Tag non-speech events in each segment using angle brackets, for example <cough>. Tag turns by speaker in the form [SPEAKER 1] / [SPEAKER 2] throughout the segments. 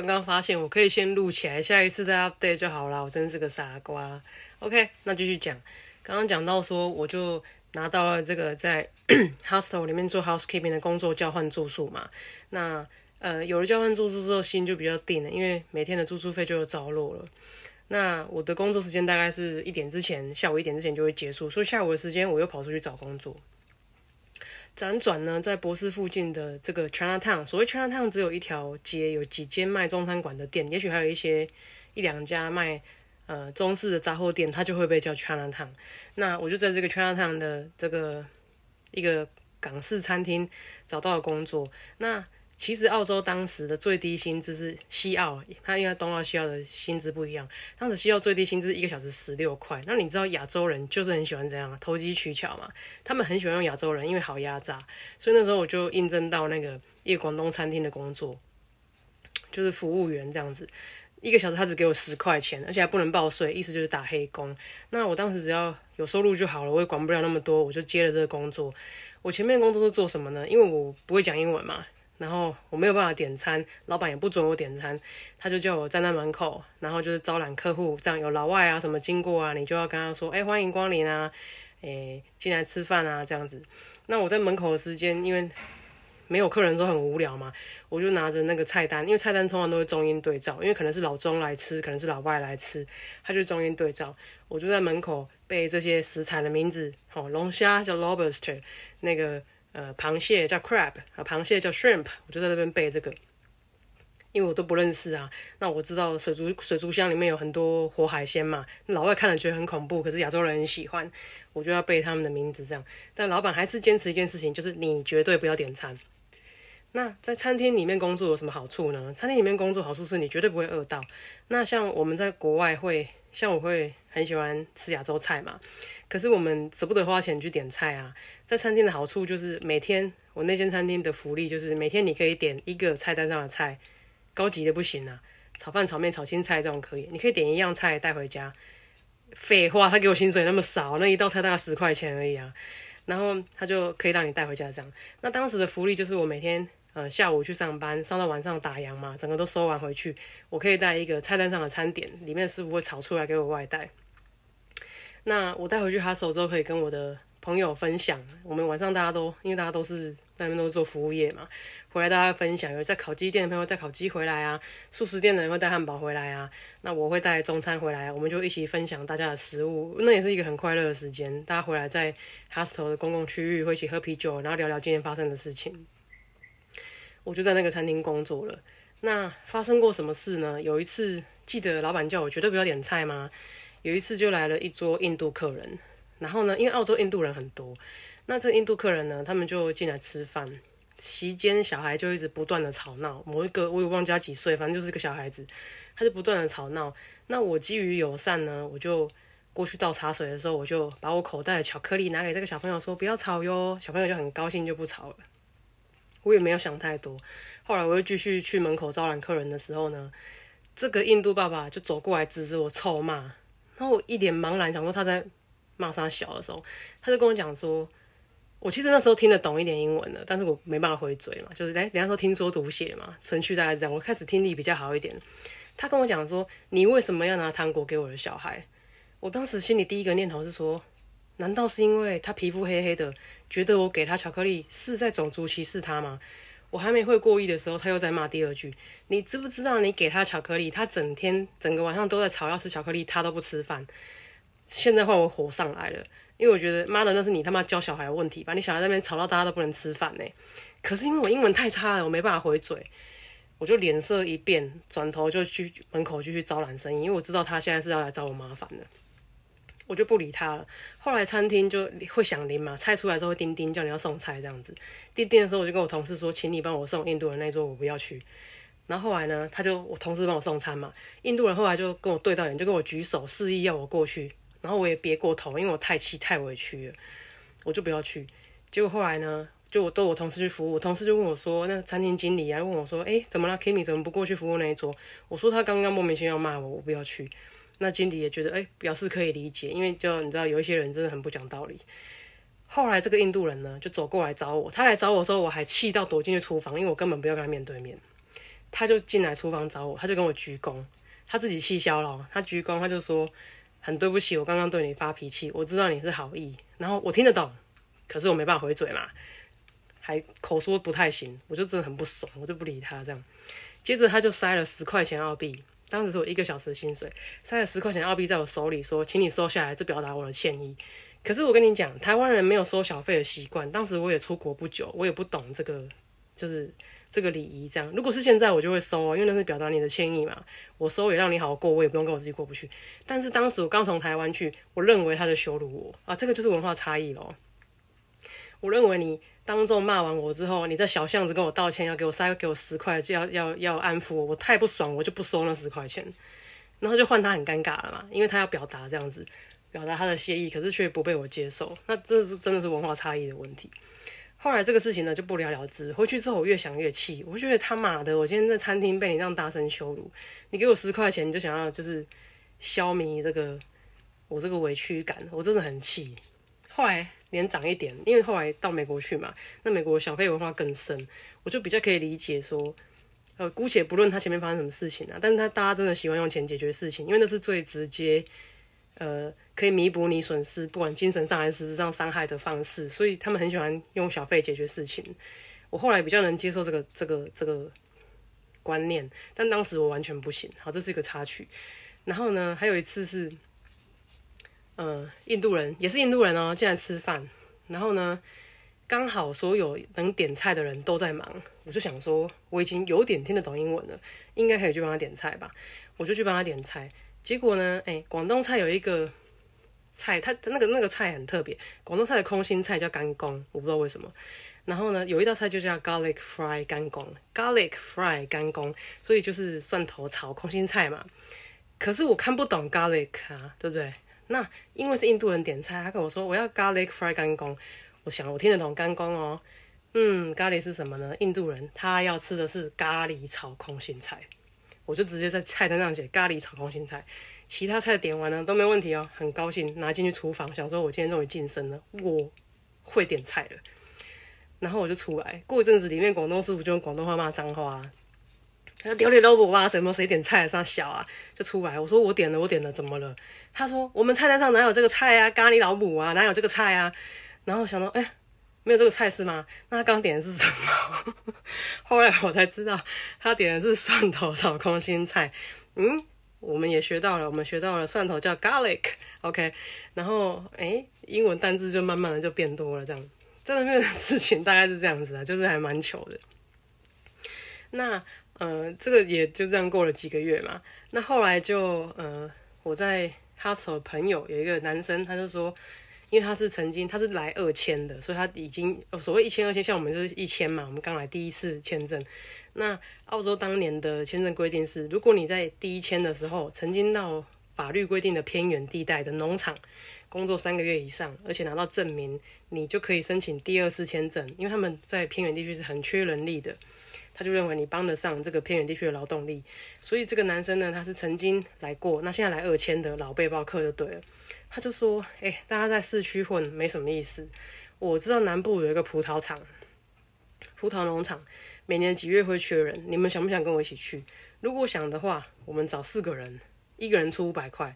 [SPEAKER 1] 刚刚发现我可以先录起来，下一次再 update 就好了。我真是个傻瓜。OK，那继续讲。刚刚讲到说，我就拿到了这个在 <coughs> hostel 里面做 housekeeping 的工作交换住宿嘛。那呃，有了交换住宿之后，心就比较定了，因为每天的住宿费就有着落了。那我的工作时间大概是一点之前，下午一点之前就会结束，所以下午的时间我又跑出去找工作。辗转呢，在博士附近的这个 China Town，所谓 China Town 只有一条街，有几间卖中餐馆的店，也许还有一些一两家卖。呃，中式的杂货店，它就会被叫 China Town。那我就在这个 China Town 的这个一个港式餐厅找到了工作。那其实澳洲当时的最低薪资是西澳，它因为东澳西澳的薪资不一样，当时西澳最低薪资一个小时十六块。那你知道亚洲人就是很喜欢这样投机取巧嘛？他们很喜欢用亚洲人，因为好压榨。所以那时候我就应征到那个一个广东餐厅的工作，就是服务员这样子。一个小时他只给我十块钱，而且还不能报税，意思就是打黑工。那我当时只要有收入就好了，我也管不了那么多，我就接了这个工作。我前面工作是做什么呢？因为我不会讲英文嘛，然后我没有办法点餐，老板也不准我点餐，他就叫我站在门口，然后就是招揽客户，这样有老外啊什么经过啊，你就要跟他说，哎，欢迎光临啊，哎，进来吃饭啊这样子。那我在门口的时间，因为没有客人都很无聊嘛，我就拿着那个菜单，因为菜单通常都是中英对照，因为可能是老中来吃，可能是老外来吃，他就中英对照。我就在门口背这些食材的名字，好，龙虾叫 lobster，那个呃螃蟹叫 crab，啊螃蟹叫 shrimp，我就在那边背这个，因为我都不认识啊。那我知道水族水族箱里面有很多活海鲜嘛，老外看了觉得很恐怖，可是亚洲人很喜欢，我就要背他们的名字这样。但老板还是坚持一件事情，就是你绝对不要点餐。那在餐厅里面工作有什么好处呢？餐厅里面工作好处是你绝对不会饿到。那像我们在国外会，像我会很喜欢吃亚洲菜嘛，可是我们舍不得花钱去点菜啊。在餐厅的好处就是每天我那间餐厅的福利就是每天你可以点一个菜单上的菜，高级的不行啊，炒饭、炒面、炒青菜这种可以，你可以点一样菜带回家。废话，他给我薪水那么少，那一道菜大概十块钱而已啊，然后他就可以让你带回家这样。那当时的福利就是我每天。呃，下午去上班，上到晚上打烊嘛，整个都收完回去，我可以带一个菜单上的餐点，里面师傅会炒出来给我外带。那我带回去哈手之后，可以跟我的朋友分享。我们晚上大家都，因为大家都是那边都是做服务业嘛，回来大家分享。有在烤鸡店的朋友带烤鸡回来啊，素食店的人会带汉堡回来啊，那我会带中餐回来，我们就一起分享大家的食物，那也是一个很快乐的时间。大家回来在 hostel 的公共区域会一起喝啤酒，然后聊聊今天发生的事情。我就在那个餐厅工作了。那发生过什么事呢？有一次，记得老板叫我绝对不要点菜吗？有一次就来了一桌印度客人，然后呢，因为澳洲印度人很多，那这印度客人呢，他们就进来吃饭，席间小孩就一直不断的吵闹。某一个我也忘记他几岁，反正就是个小孩子，他就不断的吵闹。那我基于友善呢，我就过去倒茶水的时候，我就把我口袋的巧克力拿给这个小朋友说不要吵哟，小朋友就很高兴就不吵了。我也没有想太多，后来我又继续去门口招揽客人的时候呢，这个印度爸爸就走过来指着我臭骂，然后我一脸茫然，想说他在骂他小的时候，他就跟我讲说，我其实那时候听得懂一点英文的，但是我没办法回嘴嘛，就是哎，人家说听说读写嘛，程序大概这样，我开始听力比较好一点。他跟我讲说，你为什么要拿糖果给我的小孩？我当时心里第一个念头是说。难道是因为他皮肤黑黑的，觉得我给他巧克力是在种族歧视他吗？我还没会过意的时候，他又在骂第二句：“你知不知道你给他巧克力，他整天整个晚上都在吵要吃巧克力，他都不吃饭。”现在换我火上来了，因为我觉得妈的那是你他妈教小孩的问题吧？你小孩那边吵到大家都不能吃饭呢。可是因为我英文太差了，我没办法回嘴，我就脸色一变，转头就去门口继续招揽生意，因为我知道他现在是要来找我麻烦的。我就不理他了。后来餐厅就会响铃嘛，菜出来之后叮叮叫你要送菜这样子。叮叮的时候，我就跟我同事说，请你帮我送印度人那桌，我不要去。然后后来呢，他就我同事帮我送餐嘛。印度人后来就跟我对到眼，就跟我举手示意要我过去。然后我也别过头，因为我太气太委屈了，我就不要去。结果后来呢，就我都我同事去服务，我同事就问我说，那餐厅经理啊问我说，哎，怎么了，Kimi 怎么不过去服务那一桌？我说他刚刚莫名其妙骂我，我不要去。那经理也觉得，哎，表示可以理解，因为就你知道有一些人真的很不讲道理。后来这个印度人呢，就走过来找我，他来找我的时候，我还气到躲进去厨房，因为我根本不要跟他面对面。他就进来厨房找我，他就跟我鞠躬，他自己气消了，他鞠躬，他就说很对不起，我刚刚对你发脾气，我知道你是好意，然后我听得懂，可是我没办法回嘴嘛，还口说不太行，我就真的很不爽，我就不理他这样。接着他就塞了十块钱澳币。当时是我一个小时的薪水，塞了十块钱澳币在我手里，说：“请你收下来，这表达我的歉意。”可是我跟你讲，台湾人没有收小费的习惯。当时我也出国不久，我也不懂这个，就是这个礼仪。这样，如果是现在，我就会收哦，因为那是表达你的歉意嘛。我收也让你好好过，我也不用跟我自己过不去。但是当时我刚从台湾去，我认为他在羞辱我啊，这个就是文化差异咯。我认为你。当众骂完我之后，你在小巷子跟我道歉，要给我塞给我十块，就要要要安抚我，我太不爽，我就不收那十块钱，然后就换他很尴尬了嘛，因为他要表达这样子，表达他的谢意，可是却不被我接受，那这是真的是文化差异的问题。后来这个事情呢就不了了之，回去之后我越想越气，我觉得他妈的，我今天在餐厅被你这样大声羞辱，你给我十块钱你就想要就是消弭这个我这个委屈感，我真的很气。后来。年长一点，因为后来到美国去嘛，那美国小费文化更深，我就比较可以理解说，呃，姑且不论他前面发生什么事情啊，但是他大家真的喜欢用钱解决事情，因为那是最直接，呃，可以弥补你损失，不管精神上还是实质上伤害的方式，所以他们很喜欢用小费解决事情。我后来比较能接受这个这个这个观念，但当时我完全不行。好，这是一个插曲。然后呢，还有一次是。嗯，印度人也是印度人哦，进来吃饭，然后呢，刚好所有能点菜的人都在忙，我就想说，我已经有点听得懂英文了，应该可以去帮他点菜吧，我就去帮他点菜。结果呢，哎，广东菜有一个菜，它那个那个菜很特别，广东菜的空心菜叫干公，我不知道为什么。然后呢，有一道菜就叫 garlic fry 干公，garlic fry 干公，所以就是蒜头炒空心菜嘛。可是我看不懂 garlic 啊，对不对？那因为是印度人点菜，他跟我说我要 garlic fry 干公，我想我听得懂干公哦，嗯，咖喱是什么呢？印度人他要吃的是咖喱炒空心菜，我就直接在菜单上写咖喱炒空心菜，其他菜点完了都没问题哦，很高兴拿进去厨房，想说我今天终于晋升了，我会点菜了，然后我就出来，过一阵子里面广东师傅就用广东话骂脏话。他丢你老母啊！什么谁点菜上小啊？就出来，我说我点了，我点了，怎么了？他说我们菜单上哪有这个菜啊？咖喱老母啊，哪有这个菜啊？然后想到，哎，没有这个菜是吗？那他刚点的是什么？<laughs> 后来我才知道，他点的是蒜头炒空心菜。嗯，我们也学到了，我们学到了蒜头叫 garlic，OK。然后，哎，英文单字就慢慢的就变多了，这样。这里面的事情大概是这样子啊，就是还蛮糗的。那。呃，这个也就这样过了几个月嘛。那后来就呃，我在 hustle 朋友有一个男生，他就说，因为他是曾经他是来二签的，所以他已经所谓一签二签，像我们就是一签嘛，我们刚来第一次签证。那澳洲当年的签证规定是，如果你在第一签的时候曾经到法律规定的偏远地带的农场工作三个月以上，而且拿到证明，你就可以申请第二次签证，因为他们在偏远地区是很缺人力的。他就认为你帮得上这个偏远地区的劳动力，所以这个男生呢，他是曾经来过，那现在来二千的老背包客就对了。他就说：“哎，大家在市区混没什么意思。我知道南部有一个葡萄厂、葡萄农场，每年几月会缺人，你们想不想跟我一起去？如果想的话，我们找四个人，一个人出五百块，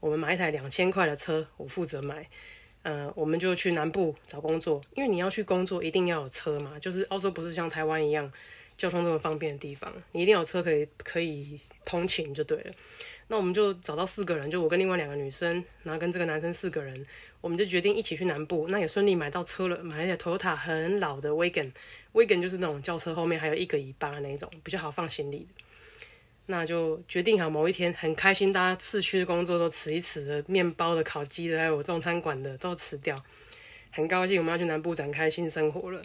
[SPEAKER 1] 我们买一台两千块的车，我负责买。呃，我们就去南部找工作，因为你要去工作，一定要有车嘛。就是澳洲不是像台湾一样。”交通这么方便的地方，你一定有车可以可以通勤就对了。那我们就找到四个人，就我跟另外两个女生，然后跟这个男生四个人，我们就决定一起去南部。那也顺利买到车了，买了一台 Toyota 很老的 Wagon，Wagon 就是那种轿车后面还有一个尾巴那种，比较好放行李。那就决定好某一天很开心，大家市区的工作都辞一辞的，面包的、烤鸡的，还有中餐馆的都辞掉，很高兴我们要去南部展开新生活了，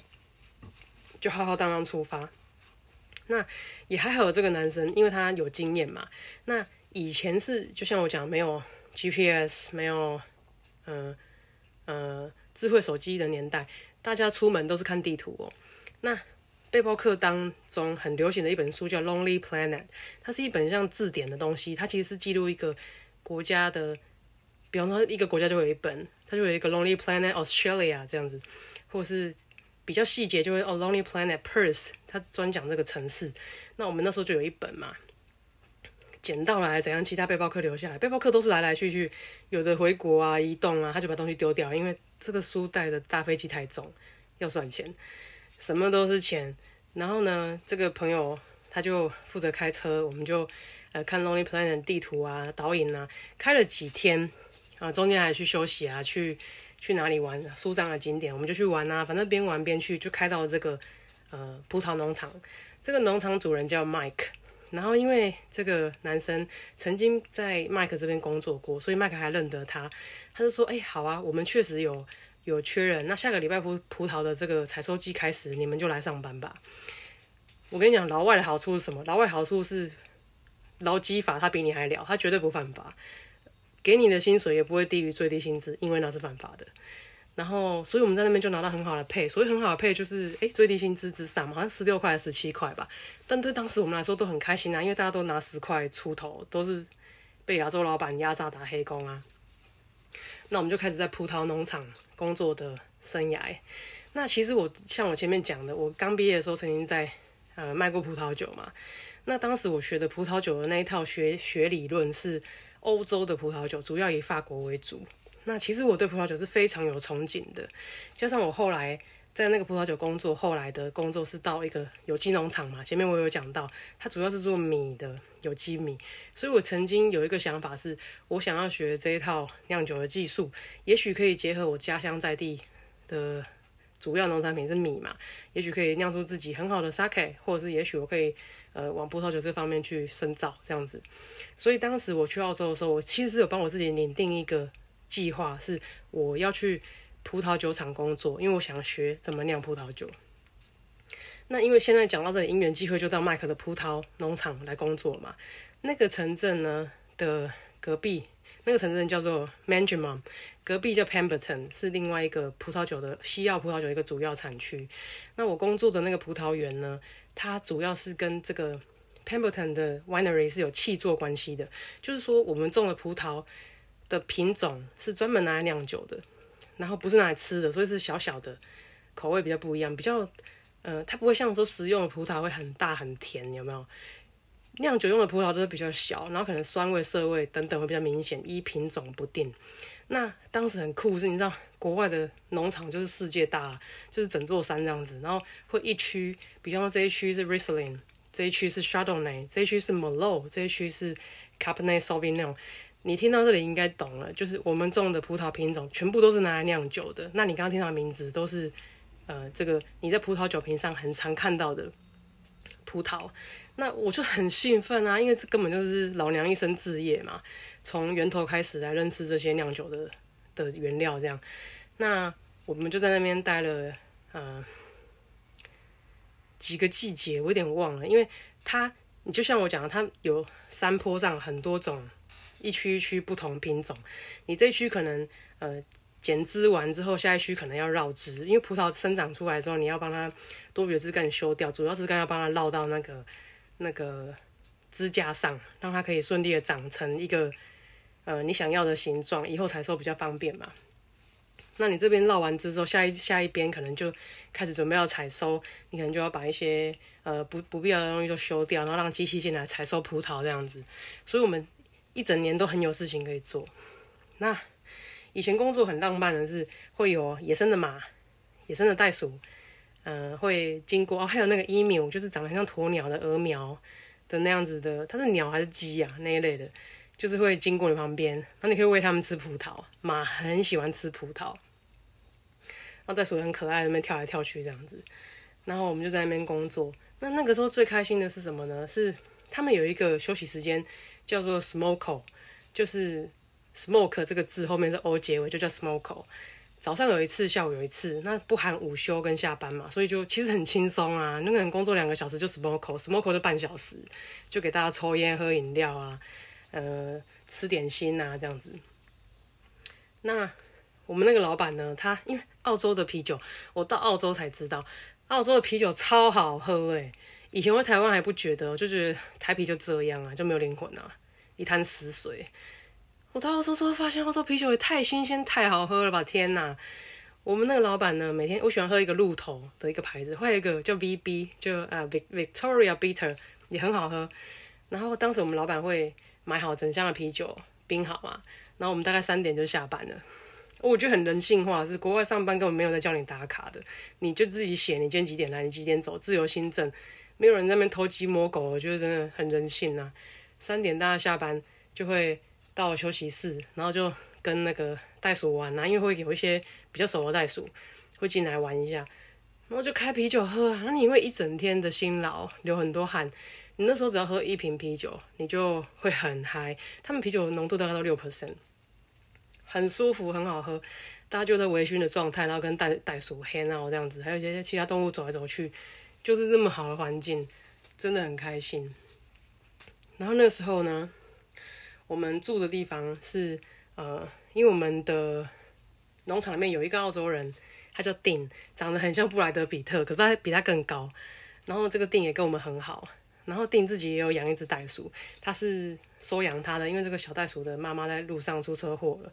[SPEAKER 1] 就浩浩荡荡出发。那也还好，这个男生因为他有经验嘛。那以前是就像我讲，没有 GPS，没有，呃呃，智慧手机的年代，大家出门都是看地图哦。那背包客当中很流行的一本书叫《Lonely Planet》，它是一本像字典的东西，它其实是记录一个国家的，比方说一个国家就有一本，它就有一个《Lonely Planet Australia》这样子，或是比较细节就会哦，《Lonely Planet Perth》，它专讲这个城市。那我们那时候就有一本嘛，捡到来怎样？其他背包客留下来，背包客都是来来去去，有的回国啊、移动啊，他就把东西丢掉，因为这个书带的大飞机太重，要算钱。什么都是钱，然后呢，这个朋友他就负责开车，我们就呃看 Lonely Planet 地图啊、导引啊，开了几天啊，中间还去休息啊，去去哪里玩，舒张的景点，我们就去玩啊，反正边玩边去，就开到这个呃葡萄农场。这个农场主人叫 Mike，然后因为这个男生曾经在 Mike 这边工作过，所以 Mike 还认得他，他就说：“哎，好啊，我们确实有。”有缺人，那下个礼拜葡葡萄的这个采收季开始，你们就来上班吧。我跟你讲，老外的好处是什么？老外好处是劳基法他比你还了，他绝对不犯法，给你的薪水也不会低于最低薪资，因为那是犯法的。然后，所以我们在那边就拿到很好的配，所以很好的配就是诶最低薪资之上嘛，好像十六块十七块吧。但对当时我们来说都很开心啊，因为大家都拿十块出头，都是被亚洲老板压榨打黑工啊。那我们就开始在葡萄农场工作的生涯。那其实我像我前面讲的，我刚毕业的时候曾经在呃卖过葡萄酒嘛。那当时我学的葡萄酒的那一套学学理论是欧洲的葡萄酒，主要以法国为主。那其实我对葡萄酒是非常有憧憬的，加上我后来。在那个葡萄酒工作，后来的工作是到一个有机农场嘛。前面我有讲到，它主要是做米的有机米，所以我曾经有一个想法，是我想要学这一套酿酒的技术，也许可以结合我家乡在地的主要农产品是米嘛，也许可以酿出自己很好的 sake，或者是也许我可以呃往葡萄酒这方面去深造这样子。所以当时我去澳洲的时候，我其实有帮我自己拟定一个计划，是我要去。葡萄酒厂工作，因为我想学怎么酿葡萄酒。那因为现在讲到这里，因缘机会就到麦克的葡萄农场来工作嘛。那个城镇呢的隔壁，那个城镇叫做 Manjiman，隔壁叫 Pemberton，是另外一个葡萄酒的西澳葡萄酒一个主要产区。那我工作的那个葡萄园呢，它主要是跟这个 Pemberton 的 Winery 是有契作关系的，就是说我们种的葡萄的品种是专门拿来酿酒的。然后不是拿来吃的，所以是小小的，口味比较不一样，比较，呃，它不会像说食用的葡萄会很大很甜，有没有？酿酒用的葡萄都是比较小，然后可能酸味、涩味等等会比较明显，依品种不定。那当时很酷是，你知道国外的农场就是世界大，就是整座山这样子，然后会一区，比方说这一区是 Riesling，这一区是 Chardonnay，这一区是 m e l o 这一区是 Cabernet Sauvignon。你听到这里应该懂了，就是我们种的葡萄品种全部都是拿来酿酒的。那你刚刚听到的名字都是，呃，这个你在葡萄酒瓶上很常看到的葡萄。那我就很兴奋啊，因为这根本就是老娘一生志业嘛，从源头开始来认识这些酿酒的的原料这样。那我们就在那边待了呃几个季节，我有点忘了，因为它你就像我讲的，它有山坡上很多种。一区一区不同品种，你这区可能呃剪枝完之后，下一区可能要绕枝，因为葡萄生长出来之后，你要帮它多余的枝干修掉，主要枝干要帮它绕到那个那个支架上，让它可以顺利的长成一个呃你想要的形状，以后采收比较方便嘛。那你这边绕完枝之后，下一下一边可能就开始准备要采收，你可能就要把一些呃不不必要的东西都修掉，然后让机器进来采收葡萄这样子。所以，我们。一整年都很有事情可以做。那以前工作很浪漫的是会有野生的马、野生的袋鼠，嗯，会经过哦，还有那个 emu，就是长得很像鸵鸟的鹅苗的那样子的，它是鸟还是鸡啊那一类的，就是会经过你旁边，然后你可以喂它们吃葡萄。马很喜欢吃葡萄，然后袋鼠很可爱，那边跳来跳去这样子。然后我们就在那边工作。那那个时候最开心的是什么呢？是他们有一个休息时间。叫做 smoke，就是 smoke 这个字后面是 o 结尾，就叫 smoke。早上有一次，下午有一次，那不含午休跟下班嘛，所以就其实很轻松啊。那个人工作两个小时就 smoke，smoke 就半小时，就给大家抽烟喝饮料啊，呃吃点心啊这样子。那我们那个老板呢，他因为澳洲的啤酒，我到澳洲才知道，澳洲的啤酒超好喝诶。以前我在台湾还不觉得，就觉得台啤就这样啊，就没有灵魂啊，一滩死水。我到澳洲之后发现，澳洲啤酒也太新鲜、太好喝了吧！天哪！我们那个老板呢，每天我喜欢喝一个鹿头的一个牌子，还有一个叫 VB，就啊 Victoria Bitter 也很好喝。然后当时我们老板会买好整箱的啤酒冰好嘛，然后我们大概三点就下班了。我觉得很人性化，是国外上班根本没有在叫你打卡的，你就自己写你今天几点来，你几点走，自由新政，没有人在那边偷鸡摸狗，我觉得真的很人性啊。三点大家下班就会到休息室，然后就跟那个袋鼠玩啊，因为会有一些。比较熟的袋鼠会进来玩一下，然后就开啤酒喝啊。那你因为一整天的辛劳流很多汗，你那时候只要喝一瓶啤酒，你就会很嗨。他们啤酒浓度大概到六 percent，很舒服，很好喝。大家就在微醺的状态，然后跟袋袋鼠 hang out 这样子，还有一些其他动物走来走去，就是这么好的环境，真的很开心。然后那时候呢，我们住的地方是呃，因为我们的。农场里面有一个澳洲人，他叫丁，长得很像布莱德比特，可是他比他更高。然后这个丁也跟我们很好。然后丁自己也有养一只袋鼠，他是收养他的，因为这个小袋鼠的妈妈在路上出车祸了，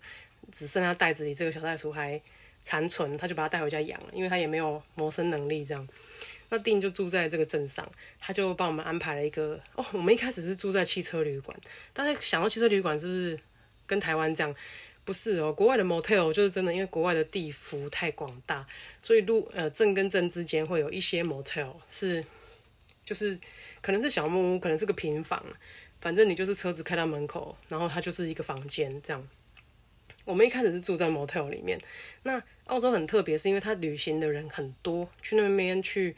[SPEAKER 1] 只剩下袋子里这个小袋鼠还残存，他就把它带回家养了，因为他也没有谋生能力这样。那丁就住在这个镇上，他就帮我们安排了一个哦，我们一开始是住在汽车旅馆，大家想到汽车旅馆是不是跟台湾这样？不是哦，国外的 motel 就是真的，因为国外的地幅太广大，所以路呃镇跟镇之间会有一些 motel 是，就是可能是小木屋，可能是个平房，反正你就是车子开到门口，然后它就是一个房间这样。我们一开始是住在 motel 里面，那澳洲很特别，是因为它旅行的人很多，去那边去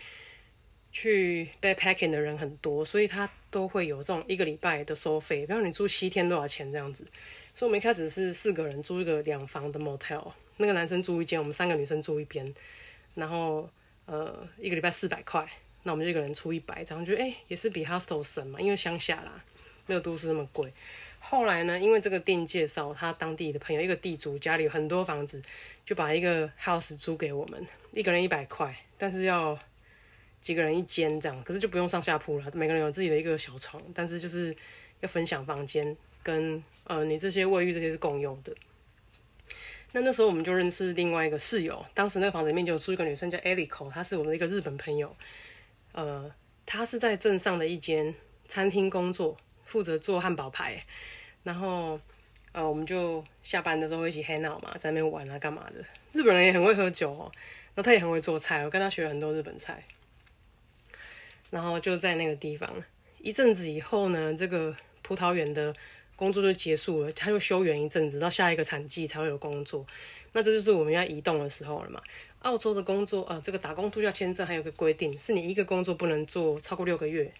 [SPEAKER 1] 去 backpacking 的人很多，所以他都会有这种一个礼拜的收费，比如你住七天多少钱这样子。所以我们一开始是四个人租一个两房的 motel，那个男生住一间，我们三个女生住一边，然后呃一个礼拜四百块，那我们就一个人出一百，这样觉得哎也是比 hostel 省嘛，因为乡下啦，没有都市那么贵。后来呢，因为这个店介绍他当地的朋友，一个地主家里有很多房子，就把一个 house 租给我们，一个人一百块，但是要几个人一间这样，可是就不用上下铺了，每个人有自己的一个小床，但是就是要分享房间。跟呃，你这些卫浴这些是共用的。那那时候我们就认识另外一个室友，当时那个房子里面就有住一个女生叫 Eliko，她是我们的一个日本朋友。呃，她是在镇上的一间餐厅工作，负责做汉堡排。然后呃，我们就下班的时候一起 hang out 嘛，在那边玩啊，干嘛的？日本人也很会喝酒哦，然后他也很会做菜，我跟他学了很多日本菜。然后就在那个地方一阵子以后呢，这个葡萄园的。工作就结束了，他就休园一阵子，到下一个产季才会有工作。那这就是我们要移动的时候了嘛？澳洲的工作，呃，这个打工度假签证还有个规定，是你一个工作不能做超过六个月，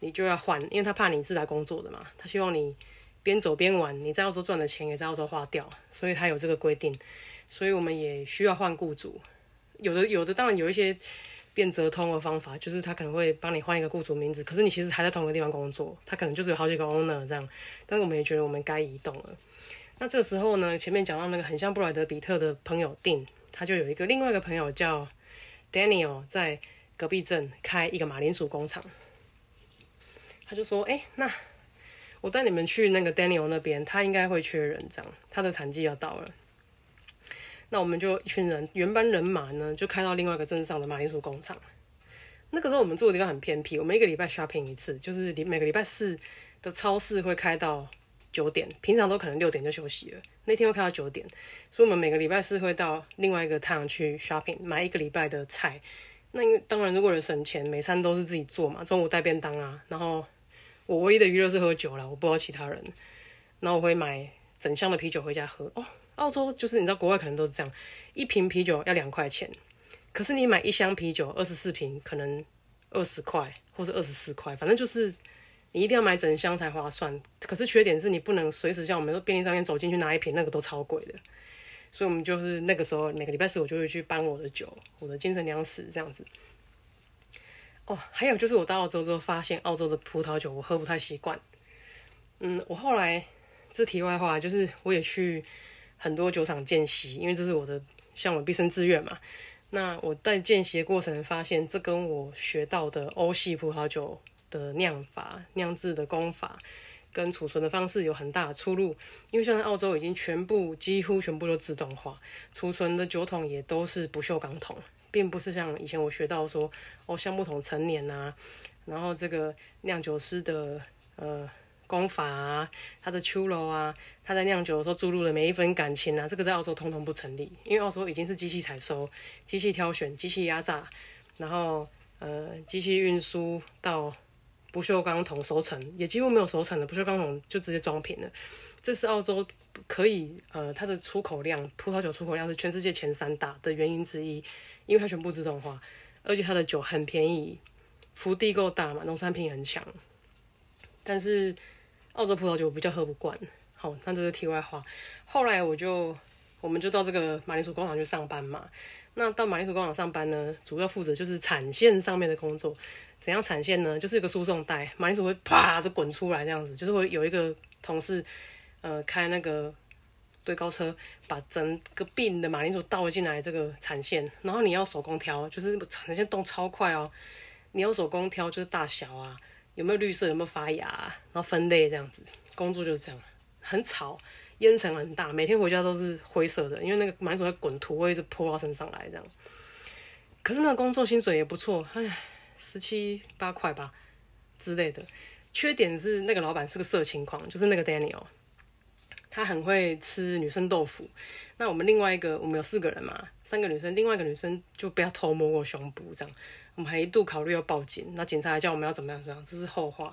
[SPEAKER 1] 你就要换，因为他怕你是来工作的嘛，他希望你边走边玩，你在澳洲赚的钱也在澳洲花掉，所以他有这个规定，所以我们也需要换雇主。有的有的当然有一些。变折通的方法就是他可能会帮你换一个雇主名字，可是你其实还在同一个地方工作，他可能就是有好几个 owner 这样。但是我们也觉得我们该移动了。那这个时候呢，前面讲到那个很像布莱德比特的朋友丁，他就有一个另外一个朋友叫 Daniel，在隔壁镇开一个马铃薯工厂。他就说：“哎，那我带你们去那个 Daniel 那边，他应该会缺人，这样他的产季要到了。”那我们就一群人，原班人马呢，就开到另外一个镇上的马铃薯工厂。那个时候我们住的地方很偏僻，我们一个礼拜 shopping 一次，就是每个礼拜四的超市会开到九点，平常都可能六点就休息了，那天会开到九点，所以我们每个礼拜四会到另外一个 town 去 shopping 买一个礼拜的菜。那因为当然，如果为了省钱，每餐都是自己做嘛，中午带便当啊。然后我唯一的娱乐是喝酒了，我不知道其他人。然后我会买整箱的啤酒回家喝哦。澳洲就是你知道，国外可能都是这样，一瓶啤酒要两块钱，可是你买一箱啤酒二十四瓶，可能二十块或者二十四块，反正就是你一定要买整箱才划算。可是缺点是你不能随时像我们说便利商店走进去拿一瓶，那个都超贵的。所以我们就是那个时候每个礼拜四我就会去搬我的酒，我的精神粮食这样子。哦，还有就是我到澳洲之后发现澳洲的葡萄酒我喝不太习惯。嗯，我后来这题外话就是我也去很多酒厂见习，因为这是我的像我毕生志愿嘛。那我在见习的过程发现，这跟我学到的欧系葡萄酒的酿法、酿制的功法跟储存的方式有很大的出入。因为现在澳洲已经全部几乎全部都自动化，储存的酒桶也都是不锈钢桶，并不是像以前我学到说哦橡木桶陈年啊，然后这个酿酒师的呃。功法啊，他的秋楼啊，他在酿酒的时候注入的每一分感情啊，这个在澳洲通通不成立，因为澳洲已经是机器采收、机器挑选、机器压榨，然后呃机器运输到不锈钢桶熟成，也几乎没有熟成的不锈钢桶就直接装瓶了。这是澳洲可以呃它的出口量，葡萄酒出口量是全世界前三大的原因之一，因为它全部自动化，而且它的酒很便宜，幅地够大嘛，农产品很强，但是。澳洲葡萄酒我比较喝不惯，好，那这是题外话。后来我就，我们就到这个马铃薯工厂去上班嘛。那到马铃薯工厂上班呢，主要负责就是产线上面的工作。怎样产线呢？就是一个输送带，马铃薯会啪就滚出来这样子，就是会有一个同事，呃，开那个堆高车，把整个病的马铃薯倒进来这个产线，然后你要手工挑，就是产线动超快哦，你要手工挑就是大小啊。有没有绿色？有没有发芽？然后分类这样子，工作就是这样，很吵，烟尘很大，每天回家都是灰色的，因为那个满手在滚土，会一直泼到身上来这样。可是那个工作薪水也不错，唉，十七八块吧之类的。缺点是那个老板是个色情狂，就是那个 Daniel，他很会吃女生豆腐。那我们另外一个，我们有四个人嘛，三个女生，另外一个女生就不要偷摸我胸部这样。我们还一度考虑要报警，那警察还叫我们要怎么样这样，这是后话。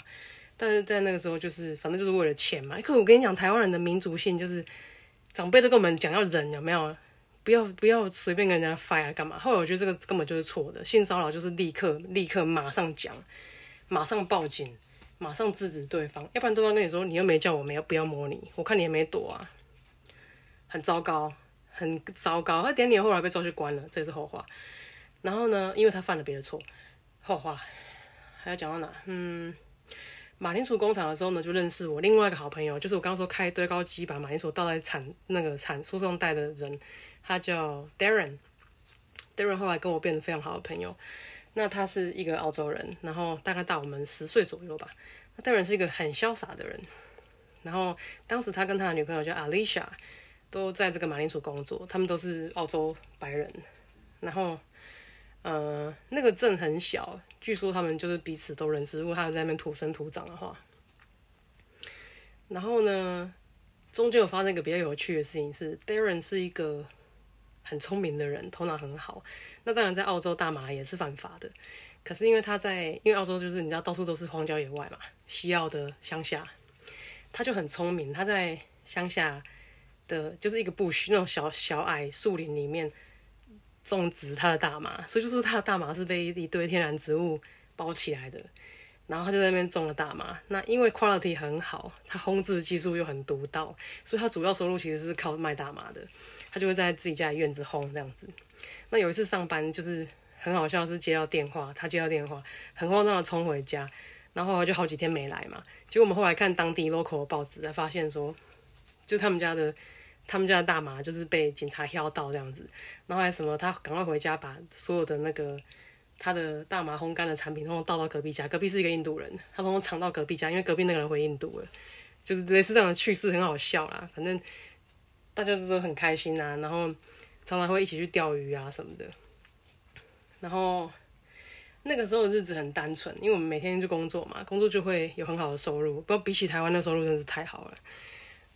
[SPEAKER 1] 但是在那个时候，就是反正就是为了钱嘛。可我跟你讲，台湾人的民族性就是长辈都跟我们讲要忍，有没有？不要不要随便跟人家 fire 干嘛？后来我觉得这个根本就是错的，性骚扰就是立刻立刻马上讲，马上报警，马上制止对方，要不然对方跟你说你又没叫我没有不要摸你，我看你也没躲啊，很糟糕，很糟糕。他点你后来被抓去关了，这也是后话。然后呢？因为他犯了别的错，后话还要讲到哪？嗯，马铃薯工厂的时候呢，就认识我另外一个好朋友，就是我刚刚说开堆高机把马铃薯倒在产那个产输送带的人，他叫 Darren。Darren 后来跟我变得非常好的朋友。那他是一个澳洲人，然后大概大我们十岁左右吧。那 Darren 是一个很潇洒的人。然后当时他跟他的女朋友叫 Alicia，都在这个马铃薯工作，他们都是澳洲白人。然后。呃，那个镇很小，据说他们就是彼此都认识。如果他们在那边土生土长的话，然后呢，中间有发生一个比较有趣的事情是，Darren 是一个很聪明的人，头脑很好。那当然在澳洲大麻也是犯法的，可是因为他在，因为澳洲就是你知道到处都是荒郊野外嘛，西澳的乡下，他就很聪明，他在乡下的就是一个不须那种小小矮树林里面。种植他的大麻，所以就是他的大麻是被一堆天然植物包起来的，然后他就在那边种了大麻。那因为 quality 很好，他烘制技术又很独到，所以他主要收入其实是靠卖大麻的。他就会在自己家的院子烘这样子。那有一次上班就是很好笑，是接到电话，他接到电话，很慌张的冲回家，然后就好几天没来嘛。结果我们后来看当地 local 的报纸，才发现说，就他们家的。他们家的大麻就是被警察挑到这样子，然后还什么，他赶快回家把所有的那个他的大麻烘干的产品，通通倒到隔壁家。隔壁是一个印度人，他通通藏到隔壁家，因为隔壁那个人回印度了，就是类似这样的趣事，很好笑啦。反正大家都很开心啊，然后常常会一起去钓鱼啊什么的。然后那个时候的日子很单纯，因为我们每天就工作嘛，工作就会有很好的收入，不过比起台湾的收入真是太好了。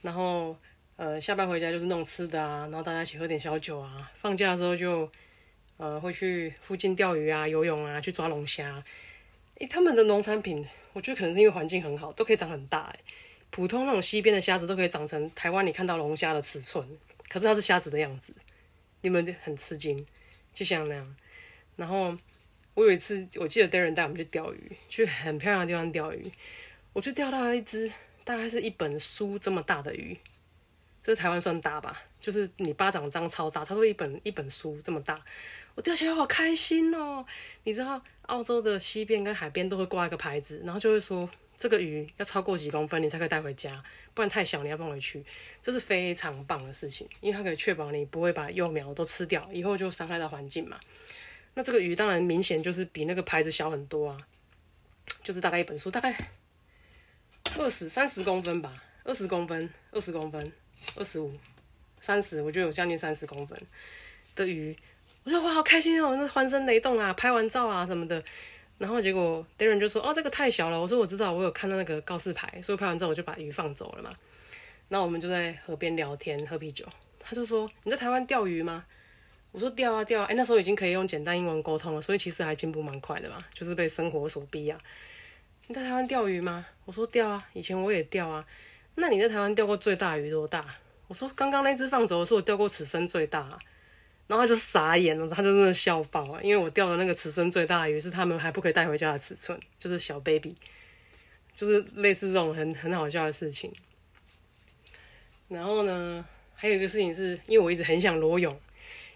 [SPEAKER 1] 然后。呃，下班回家就是弄吃的啊，然后大家一起喝点小酒啊。放假的时候就，呃，会去附近钓鱼啊、游泳啊，去抓龙虾。诶，他们的农产品，我觉得可能是因为环境很好，都可以长很大。诶，普通那种西边的虾子都可以长成台湾你看到龙虾的尺寸，可是它是虾子的样子，你们很吃惊，就像那样。然后我有一次，我记得 Darren 带我们去钓鱼，去很漂亮的地方钓鱼，我就钓到了一只大概是一本书这么大的鱼。这台湾算大吧，就是你巴掌张超大，差不多一本一本书这么大，我钓起来好开心哦！你知道澳洲的西边跟海边都会挂一个牌子，然后就会说这个鱼要超过几公分你才可以带回家，不然太小你要放回去。这是非常棒的事情，因为它可以确保你不会把幼苗都吃掉，以后就伤害到环境嘛。那这个鱼当然明显就是比那个牌子小很多啊，就是大概一本书大概二十三十公分吧，二十公分，二十公分，二十五，三十，我觉得有将近三十公分的鱼。我说哇，好开心哦，那欢声雷动啊，拍完照啊什么的。然后结果 Darren 就说：“哦，这个太小了。”我说：“我知道，我有看到那个告示牌，所以拍完照我就把鱼放走了嘛。”然后我们就在河边聊天喝啤酒。他就说：“你在台湾钓鱼吗？”我说：“钓啊钓啊。”哎，那时候已经可以用简单英文沟通了，所以其实还进步蛮快的嘛，就是被生活所逼啊。你在台湾钓鱼吗？我说：“钓啊，以前我也钓啊。”那你在台湾钓过最大鱼多大？我说：“刚刚那只放走的是我钓过此生最大。”然后他就傻眼了，他就真的笑爆啊！因为我钓的那个此生最大鱼是他们还不可以带回家的尺寸，就是小 baby，就是类似这种很很好笑的事情。然后呢，还有一个事情是，因为我一直很想裸泳，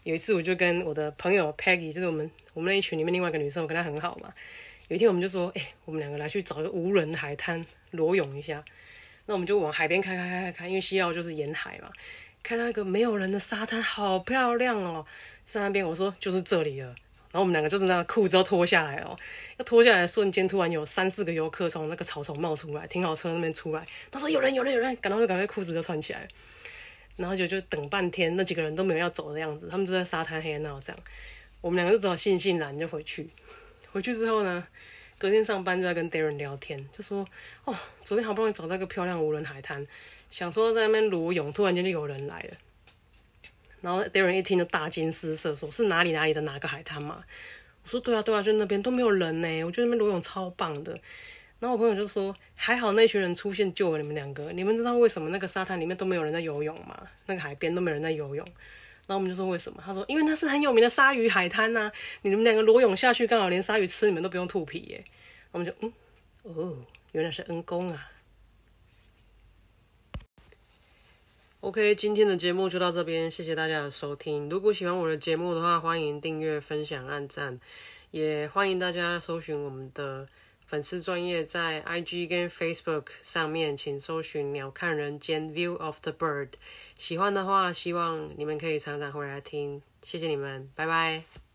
[SPEAKER 1] 有一次我就跟我的朋友 Peggy，就是我们我们那一群里面另外一个女生，我跟她很好嘛。有一天我们就说，哎，我们两个来去找一个无人海滩裸泳一下。那我们就往海边开开开开开，因为西澳就是沿海嘛。看到一个没有人的沙滩，好漂亮哦！在那边，我说就是这里了。然后我们两个就是那裤子要脱下来哦，要脱下来的瞬间，突然有三四个游客从那个草丛冒出来，停好车那边出来。他说有人，有人，有人！赶到就赶快裤子就穿起来。然后就就等半天，那几个人都没有要走的样子，他们就在沙滩黑闹这样。我们两个就只好悻悻然就回去。回去之后呢，隔天上班就在跟 Darren 聊天，就说哦，昨天好不容易找到一个漂亮无人海滩。想说在那边裸泳，突然间就有人来了，然后 Darren 一听就大惊失色，说是哪里哪里的哪个海滩嘛？我说对啊对啊，就那边都没有人呢，我觉得那边裸泳超棒的。然后我朋友就说还好那群人出现救了你们两个，你们知道为什么那个沙滩里面都没有人在游泳吗？那个海边都没有人在游泳。然后我们就说为什么？他说因为那是很有名的鲨鱼海滩呐，你们两个裸泳下去刚好连鲨鱼吃你们都不用吐皮耶。我们就嗯哦，原来是恩公啊。OK，今天的节目就到这边，谢谢大家的收听。如果喜欢我的节目的话，欢迎订阅、分享、按赞，也欢迎大家搜寻我们的粉丝专业在 IG 跟 Facebook 上面，请搜寻“鸟看人间 View of the Bird”。喜欢的话，希望你们可以常常回来听，谢谢你们，拜拜。